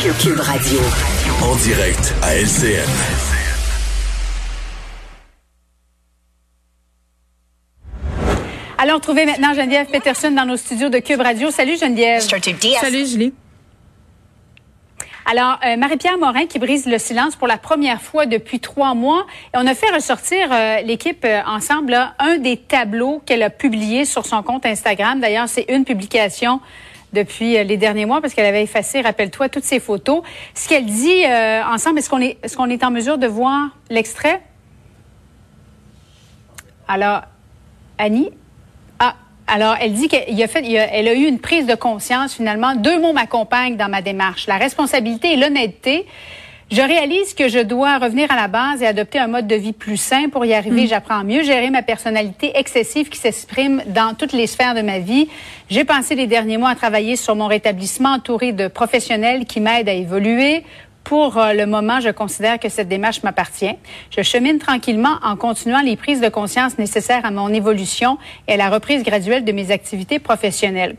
Cube Radio. En direct à LCN. Allons retrouver maintenant Geneviève Peterson dans nos studios de Cube Radio. Salut Geneviève. Salut Julie. Alors, euh, Marie-Pierre Morin qui brise le silence pour la première fois depuis trois mois. Et on a fait ressortir euh, l'équipe euh, ensemble là, un des tableaux qu'elle a publié sur son compte Instagram. D'ailleurs, c'est une publication depuis les derniers mois parce qu'elle avait effacé, rappelle-toi, toutes ses photos. Ce qu'elle dit ensemble, est-ce qu'on est, est-ce qu'on est en mesure de voir l'extrait? Alors, Annie, alors, elle dit qu'elle a eu une prise de conscience finalement. Deux mots m'accompagnent dans ma démarche la responsabilité et l'honnêteté. Je réalise que je dois revenir à la base et adopter un mode de vie plus sain. Pour y arriver, mm. j'apprends à mieux gérer ma personnalité excessive qui s'exprime dans toutes les sphères de ma vie. J'ai pensé les derniers mois à travailler sur mon rétablissement entouré de professionnels qui m'aident à évoluer pour euh, le moment, je considère que cette démarche m'appartient. Je chemine tranquillement en continuant les prises de conscience nécessaires à mon évolution et à la reprise graduelle de mes activités professionnelles.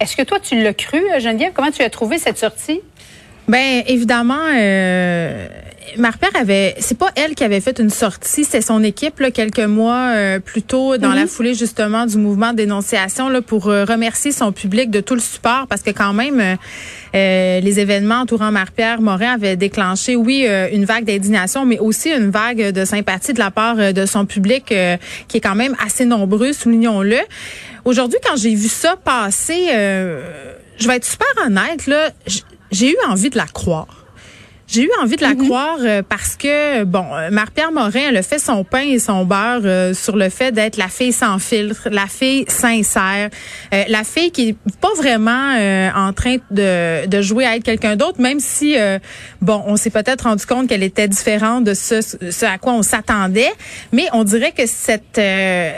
Est-ce que toi, tu l'as cru, Geneviève? Comment tu as trouvé cette sortie? Ben évidemment, euh, Marpère avait, c'est pas elle qui avait fait une sortie, c'est son équipe là, quelques mois euh, plus tôt dans la mhm. foulée justement du mouvement de dénonciation là, pour euh, remercier son public de tout le support parce que quand même euh, les événements entourant Marpère Morin avaient déclenché, oui, une vague d'indignation, mais aussi une vague de sympathie de la part de son public qui est quand même assez nombreux, soulignons-le. Aujourd'hui, quand j'ai vu ça passer, je vais être super honnête là j'ai eu envie de la croire. J'ai eu envie de la mhm. croire euh, parce que, bon, euh, Marie-Pierre Morin, elle a fait son pain et son beurre euh, sur le fait d'être la fille sans filtre, la fille sincère, la fille qui est pas vraiment en train de, de jouer à être quelqu'un d'autre, même si, bon, on s'est peut-être rendu compte qu'elle était différente de ce, ce à quoi on s'attendait, mais on dirait que cette,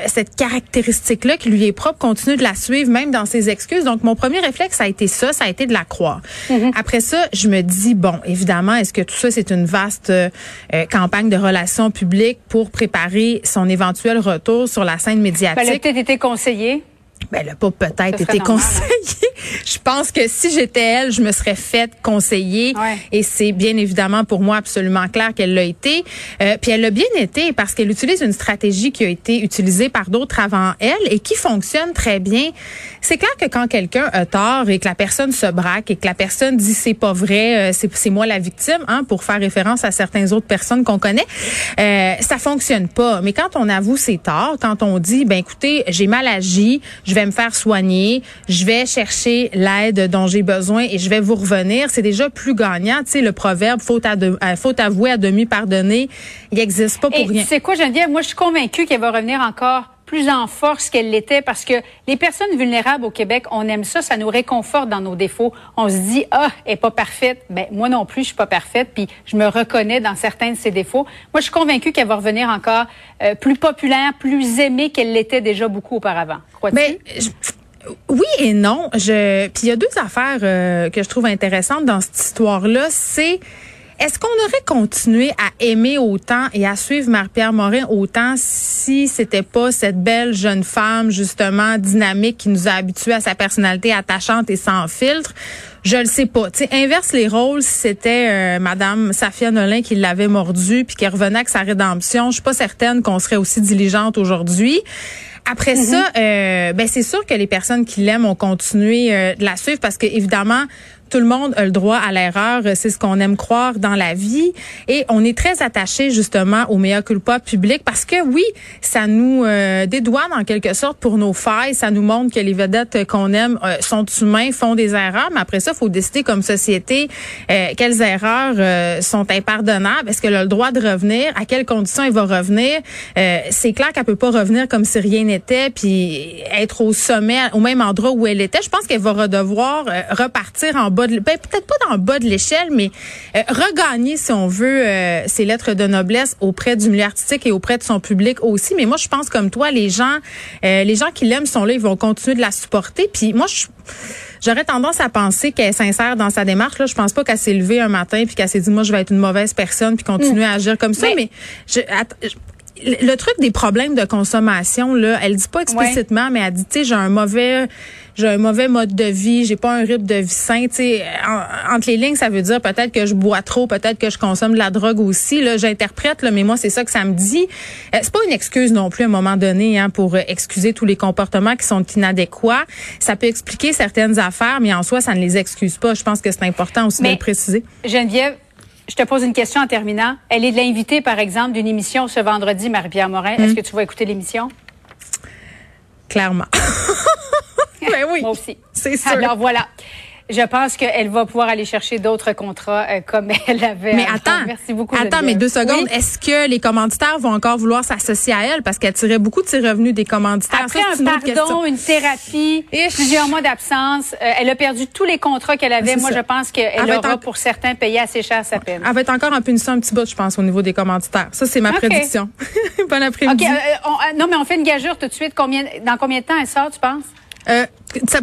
cette caractéristique-là qui lui est propre continue de la suivre, même dans ses excuses. Donc, mon premier réflexe, ça a été ça, ça a été de la croire. Mhm. Après ça, je me dis, bon, évidemment, est-ce que tout ça, c'est une vaste euh, campagne de relations publiques pour préparer son éventuel retour sur la scène médiatique? Ben, elle a peut-être été conseillée. Ben, elle n'a pas peut-être été conseillée. Je pense que si j'étais elle, je me serais faite conseiller. Et c'est bien évidemment pour moi absolument clair qu'elle l'a été. Euh, puis elle l'a bien été parce qu'elle utilise une stratégie qui a été utilisée par d'autres avant elle et qui fonctionne très bien. C'est clair que quand quelqu'un a tort et que la personne se braque et que la personne dit c'est pas vrai, euh, c'est moi la victime, hein, pour faire référence à certaines autres personnes qu'on connaît, euh, ça fonctionne pas. Mais quand on avoue ses torts, quand on dit ben écoutez j'ai mal agi, je vais me faire soigner, je vais chercher l'aide dont j'ai besoin et je vais vous revenir, c'est déjà plus gagnant. Tu sais, le proverbe faute, à de, euh, faute avouer à demi pardonner, il n'existe pas pour rien. C'est quoi, Geneviève? Moi, je suis convaincue qu'elle va revenir encore plus en force qu'elle l'était parce que les personnes vulnérables au Québec, on aime ça, ça nous réconforte dans nos défauts. On se dit ah, elle est pas parfaite. Ben moi non plus, je suis pas parfaite, puis je me reconnais dans certains de ses défauts. Moi, je suis convaincue qu'elle va revenir encore euh, plus populaire, plus aimée qu'elle l'était déjà beaucoup auparavant. Crois-tu? Oui et non. Puis il y a deux affaires euh, que je trouve intéressantes dans cette histoire-là. C'est est-ce qu'on aurait continué à aimer autant et à suivre Marie-Pierre Morin autant si c'était pas cette belle jeune femme justement dynamique qui nous a habitués à sa personnalité attachante et sans filtre? Je le sais pas. Tu inverse les rôles si c'était euh, Madame Safia Nolin qui l'avait mordu puis qui revenait avec sa rédemption. Je suis pas certaine qu'on serait aussi diligente aujourd'hui. Après mm-hmm. ça, euh, ben c'est sûr que les personnes qui l'aiment ont continué euh, de la suivre parce que évidemment tout le monde a le droit à l'erreur, c'est ce qu'on aime croire dans la vie. Et on est très attaché justement au meilleur culpa public parce que oui, ça nous euh, dédouane en quelque sorte pour nos failles, ça nous montre que les vedettes qu'on aime euh, sont humains, font des erreurs, mais après ça, il faut décider comme société euh, quelles erreurs euh, sont impardonnables, est-ce qu'elle a le droit de revenir, à quelles conditions elle va revenir? c'est clair qu'elle peut pas revenir comme si rien était, puis être au sommet, au même endroit où elle était, je pense qu'elle va redevoir euh, repartir en bas de, ben, peut-être pas dans le bas de l'échelle, mais euh, regagner, si on veut, euh, ses lettres de noblesse auprès du milieu artistique et auprès de son public aussi. Mais moi, je pense comme toi, les gens, les gens qui l'aiment sont là, ils vont continuer de la supporter. Puis moi, je J'aurais tendance à penser qu'elle est sincère dans sa démarche. Là, je pense pas qu'elle s'est levée un matin puis qu'elle s'est dit moi je vais être une mauvaise personne puis continuer à agir comme ça. Mais, je, le truc des problèmes de consommation là, elle dit pas explicitement, mais elle dit tu sais j'ai un mauvais j'ai un mauvais mode de vie, j'ai pas un rythme de vie sain. sais, entre les lignes, ça veut dire peut-être que je bois trop, peut-être que je consomme de la drogue aussi. Là, j'interprète, là, mais moi, c'est ça que ça me dit. Euh, c'est pas une excuse non plus à un moment donné hein, pour euh, excuser tous les comportements qui sont inadéquats. Ça peut expliquer certaines affaires, mais en soi, ça ne les excuse pas. Je pense que c'est important aussi de le préciser. Geneviève, je te pose une question en terminant. Elle est de l'invité, par exemple, d'une émission ce vendredi, Marie-Pierre Morin. Est-ce hmm? que tu vas écouter l'émission? Clairement. ben oui. Moi aussi. C'est sûr. Alors voilà je pense qu'elle va pouvoir aller chercher d'autres contrats euh, comme elle avait. Mais attends, merci beaucoup. Attends, mais deux secondes. Est-ce que les commanditaires vont encore vouloir s'associer à elle? Parce qu'elle tirait beaucoup de ses revenus des commanditaires Après un pardon, une thérapie, plusieurs mois d'absence, euh, elle a perdu tous les contrats qu'elle avait. Moi, je pense qu'elle aura pour certains payé assez cher sa peine. Elle va être encore en punition un petit bout, je pense, au niveau des commanditaires. Ça, c'est ma prédiction. bon après-midi. Euh, non, mais on fait une gageure tout de suite. Combien, dans combien de temps elle sort, tu penses? Euh,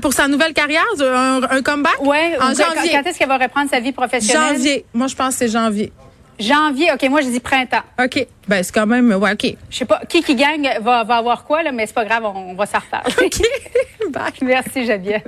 pour sa nouvelle carrière, un, un comeback? Oui, en janvier. Quand est-ce qu'elle va reprendre sa vie professionnelle? Janvier. Moi, je pense que c'est janvier. Janvier, OK, moi je dis printemps. OK. Ben c'est quand même ouais, OK. Je sais pas qui qui gagne va, va avoir quoi là, mais c'est pas grave, on, va s'en reparler. OK. Bye. Merci Geneviève.